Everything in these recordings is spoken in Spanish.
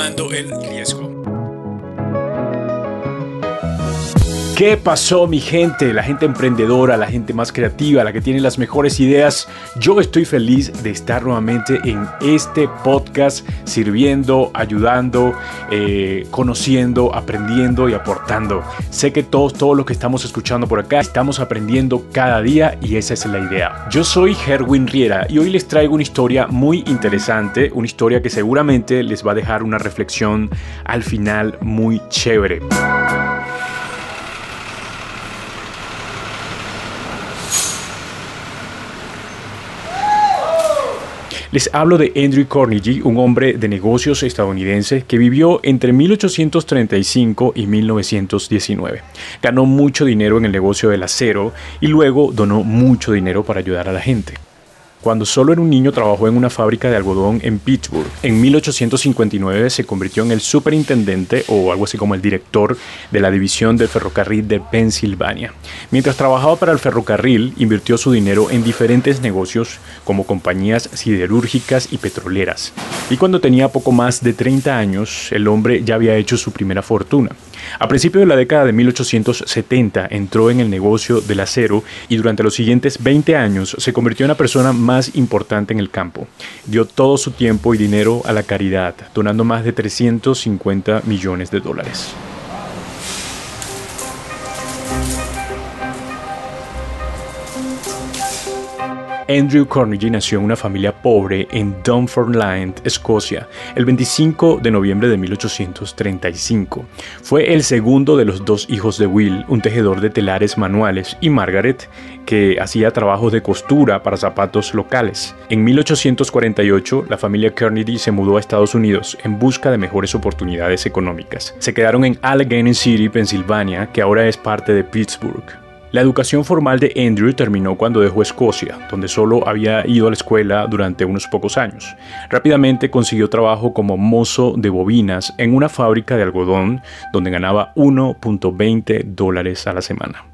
tomando el riesgo. ¿Qué pasó mi gente? La gente emprendedora, la gente más creativa, la que tiene las mejores ideas. Yo estoy feliz de estar nuevamente en este podcast sirviendo, ayudando, eh, conociendo, aprendiendo y aportando. Sé que todos, todos los que estamos escuchando por acá estamos aprendiendo cada día y esa es la idea. Yo soy Herwin Riera y hoy les traigo una historia muy interesante, una historia que seguramente les va a dejar una reflexión al final muy chévere. Les hablo de Andrew Carnegie, un hombre de negocios estadounidense que vivió entre 1835 y 1919. Ganó mucho dinero en el negocio del acero y luego donó mucho dinero para ayudar a la gente. Cuando solo era un niño trabajó en una fábrica de algodón en Pittsburgh. En 1859 se convirtió en el superintendente o algo así como el director de la división del ferrocarril de Pensilvania. Mientras trabajaba para el ferrocarril, invirtió su dinero en diferentes negocios como compañías siderúrgicas y petroleras. Y cuando tenía poco más de 30 años, el hombre ya había hecho su primera fortuna. A principios de la década de 1870 entró en el negocio del acero y durante los siguientes 20 años se convirtió en la persona más importante en el campo. Dio todo su tiempo y dinero a la caridad, donando más de 350 millones de dólares. Andrew Carnegie nació en una familia pobre en Dunfermline, Escocia, el 25 de noviembre de 1835. Fue el segundo de los dos hijos de Will, un tejedor de telares manuales, y Margaret, que hacía trabajos de costura para zapatos locales. En 1848, la familia Carnegie se mudó a Estados Unidos en busca de mejores oportunidades económicas. Se quedaron en Allegheny City, Pensilvania, que ahora es parte de Pittsburgh. La educación formal de Andrew terminó cuando dejó Escocia, donde solo había ido a la escuela durante unos pocos años. Rápidamente consiguió trabajo como mozo de bobinas en una fábrica de algodón donde ganaba 1.20 dólares a la semana.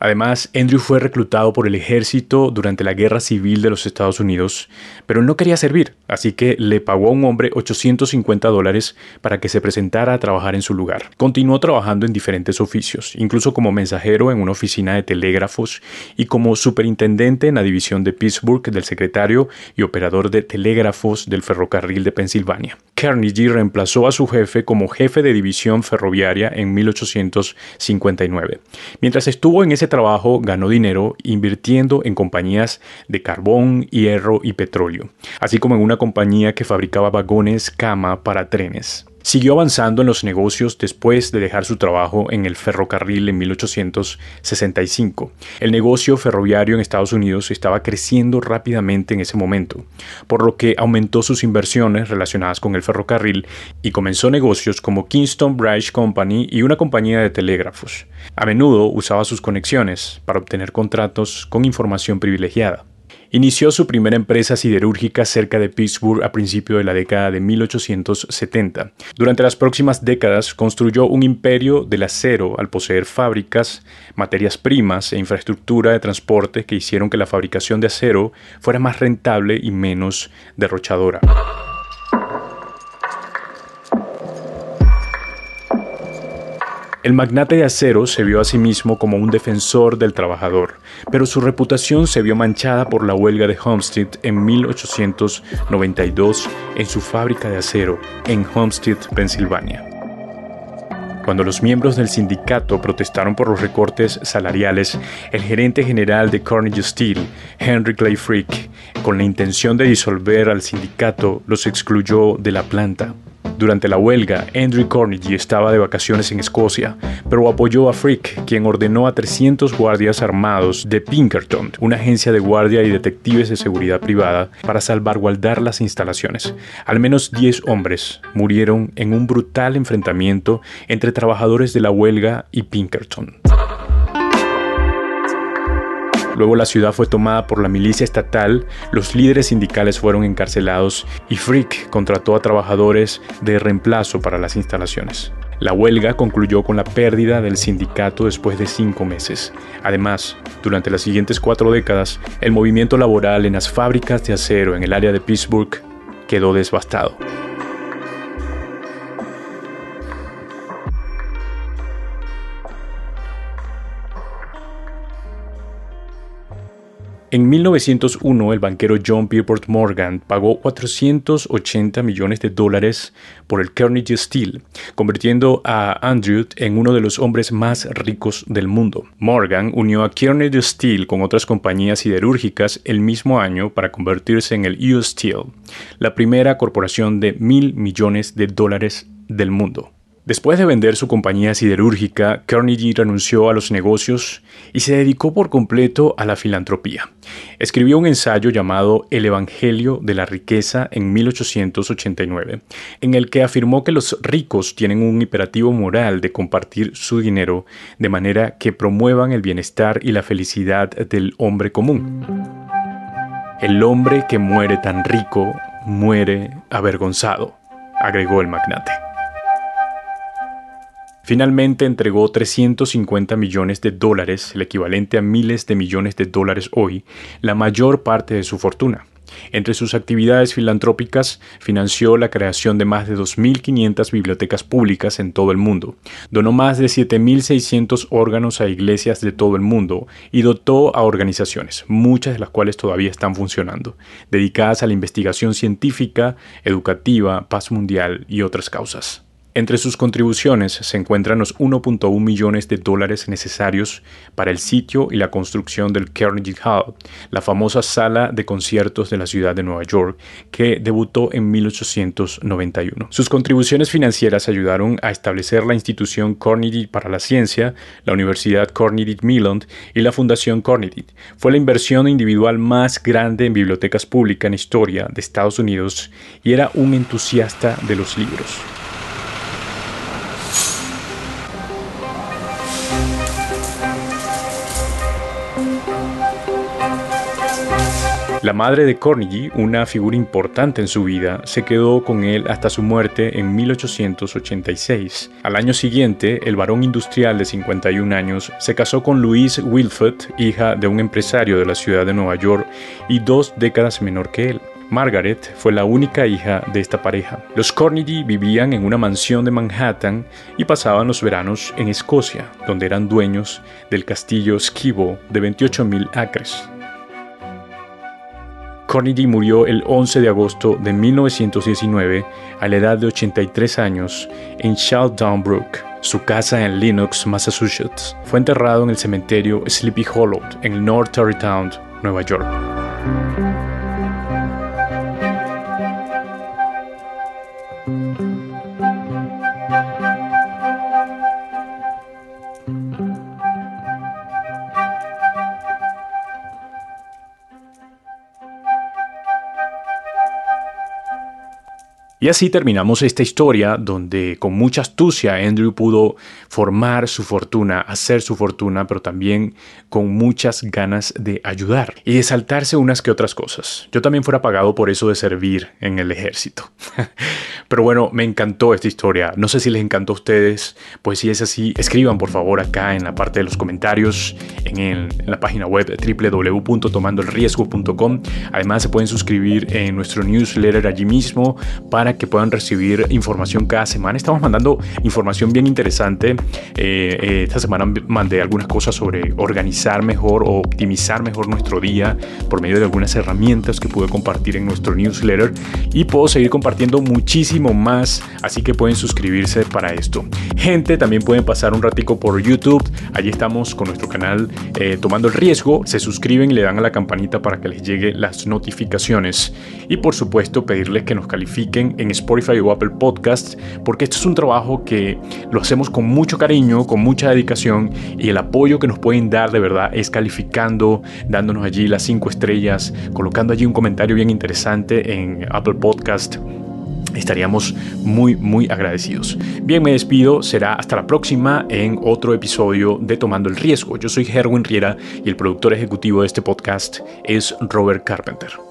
Además, Andrew fue reclutado por el ejército durante la Guerra Civil de los Estados Unidos, pero no quería servir, así que le pagó a un hombre 850 dólares para que se presentara a trabajar en su lugar. Continuó trabajando en diferentes oficios, incluso como mensajero en una oficina de telégrafos y como superintendente en la división de Pittsburgh del secretario y operador de telégrafos del ferrocarril de Pensilvania. Carnegie reemplazó a su jefe como jefe de división ferroviaria en 1859. Mientras estuvo en ese trabajo ganó dinero invirtiendo en compañías de carbón, hierro y petróleo, así como en una compañía que fabricaba vagones cama para trenes. Siguió avanzando en los negocios después de dejar su trabajo en el ferrocarril en 1865. El negocio ferroviario en Estados Unidos estaba creciendo rápidamente en ese momento, por lo que aumentó sus inversiones relacionadas con el ferrocarril y comenzó negocios como Kingston Bridge Company y una compañía de telégrafos. A menudo usaba sus conexiones para obtener contratos con información privilegiada. Inició su primera empresa siderúrgica cerca de Pittsburgh a principios de la década de 1870. Durante las próximas décadas construyó un imperio del acero al poseer fábricas, materias primas e infraestructura de transporte que hicieron que la fabricación de acero fuera más rentable y menos derrochadora. El magnate de acero se vio a sí mismo como un defensor del trabajador, pero su reputación se vio manchada por la huelga de Homestead en 1892 en su fábrica de acero en Homestead, Pensilvania. Cuando los miembros del sindicato protestaron por los recortes salariales, el gerente general de Carnegie Steel, Henry Clay Frick, con la intención de disolver al sindicato, los excluyó de la planta. Durante la huelga, Andrew Carnegie estaba de vacaciones en Escocia, pero apoyó a Frick, quien ordenó a 300 guardias armados de Pinkerton, una agencia de guardia y detectives de seguridad privada, para salvaguardar las instalaciones. Al menos 10 hombres murieron en un brutal enfrentamiento entre trabajadores de la huelga y Pinkerton. Luego la ciudad fue tomada por la milicia estatal, los líderes sindicales fueron encarcelados y Frick contrató a trabajadores de reemplazo para las instalaciones. La huelga concluyó con la pérdida del sindicato después de cinco meses. Además, durante las siguientes cuatro décadas, el movimiento laboral en las fábricas de acero en el área de Pittsburgh quedó devastado. En 1901, el banquero John Pierpont Morgan pagó 480 millones de dólares por el Carnegie Steel, convirtiendo a Andrew en uno de los hombres más ricos del mundo. Morgan unió a Carnegie Steel con otras compañías siderúrgicas el mismo año para convertirse en el US Steel, la primera corporación de mil millones de dólares del mundo. Después de vender su compañía siderúrgica, Carnegie renunció a los negocios y se dedicó por completo a la filantropía. Escribió un ensayo llamado El Evangelio de la Riqueza en 1889, en el que afirmó que los ricos tienen un imperativo moral de compartir su dinero de manera que promuevan el bienestar y la felicidad del hombre común. El hombre que muere tan rico muere avergonzado, agregó el magnate. Finalmente entregó 350 millones de dólares, el equivalente a miles de millones de dólares hoy, la mayor parte de su fortuna. Entre sus actividades filantrópicas, financió la creación de más de 2.500 bibliotecas públicas en todo el mundo, donó más de 7.600 órganos a iglesias de todo el mundo y dotó a organizaciones, muchas de las cuales todavía están funcionando, dedicadas a la investigación científica, educativa, paz mundial y otras causas. Entre sus contribuciones se encuentran los 1.1 millones de dólares necesarios para el sitio y la construcción del Carnegie Hall, la famosa sala de conciertos de la ciudad de Nueva York, que debutó en 1891. Sus contribuciones financieras ayudaron a establecer la institución Carnegie para la Ciencia, la Universidad Carnegie Mellon y la Fundación Carnegie. Fue la inversión individual más grande en bibliotecas públicas en historia de Estados Unidos y era un entusiasta de los libros. La madre de Carnegie, una figura importante en su vida, se quedó con él hasta su muerte en 1886. Al año siguiente, el varón industrial de 51 años se casó con Louise Wilford, hija de un empresario de la ciudad de Nueva York y dos décadas menor que él. Margaret fue la única hija de esta pareja. Los Carnegie vivían en una mansión de Manhattan y pasaban los veranos en Escocia, donde eran dueños del castillo Skibo de 28.000 acres. Carnegie murió el 11 de agosto de 1919 a la edad de 83 años en Brook, su casa en Lenox, Massachusetts. Fue enterrado en el cementerio Sleepy Hollow en North Tarrytown, Nueva York. Y así terminamos esta historia donde con mucha astucia Andrew pudo formar su fortuna, hacer su fortuna, pero también con muchas ganas de ayudar y de saltarse unas que otras cosas. Yo también fuera pagado por eso de servir en el ejército. pero bueno, me encantó esta historia. No sé si les encantó a ustedes, pues si es así, escriban por favor acá en la parte de los comentarios, en, la página web www.tomandoelriesgo.com. Además se pueden suscribir en nuestro newsletter allí mismo para que puedan recibir información cada semana. Estamos mandando información bien interesante. Eh, eh, esta semana mandé algunas cosas sobre organizar mejor o optimizar mejor nuestro día por medio de algunas herramientas que pude compartir en nuestro newsletter y puedo seguir compartiendo muchísimo más, así que pueden suscribirse para esto. Gente, también pueden pasar un ratico por YouTube. Allí estamos con nuestro canal eh, Tomando el Riesgo. Se suscriben y le dan a la campanita para que les llegue las notificaciones. Y por supuesto pedirles que nos califiquen en Spotify o Apple Podcasts, porque esto es un trabajo que lo hacemos con mucho cariño, con mucha dedicación y el apoyo que nos pueden dar de verdad es calificando, dándonos allí las cinco estrellas, colocando allí un comentario bien interesante en Apple Podcast estaríamos muy muy agradecidos. Bien, me despido, será hasta la próxima en otro episodio de Tomando el Riesgo. Yo soy Herwin Riera y el productor ejecutivo de este podcast es Robert Carpenter.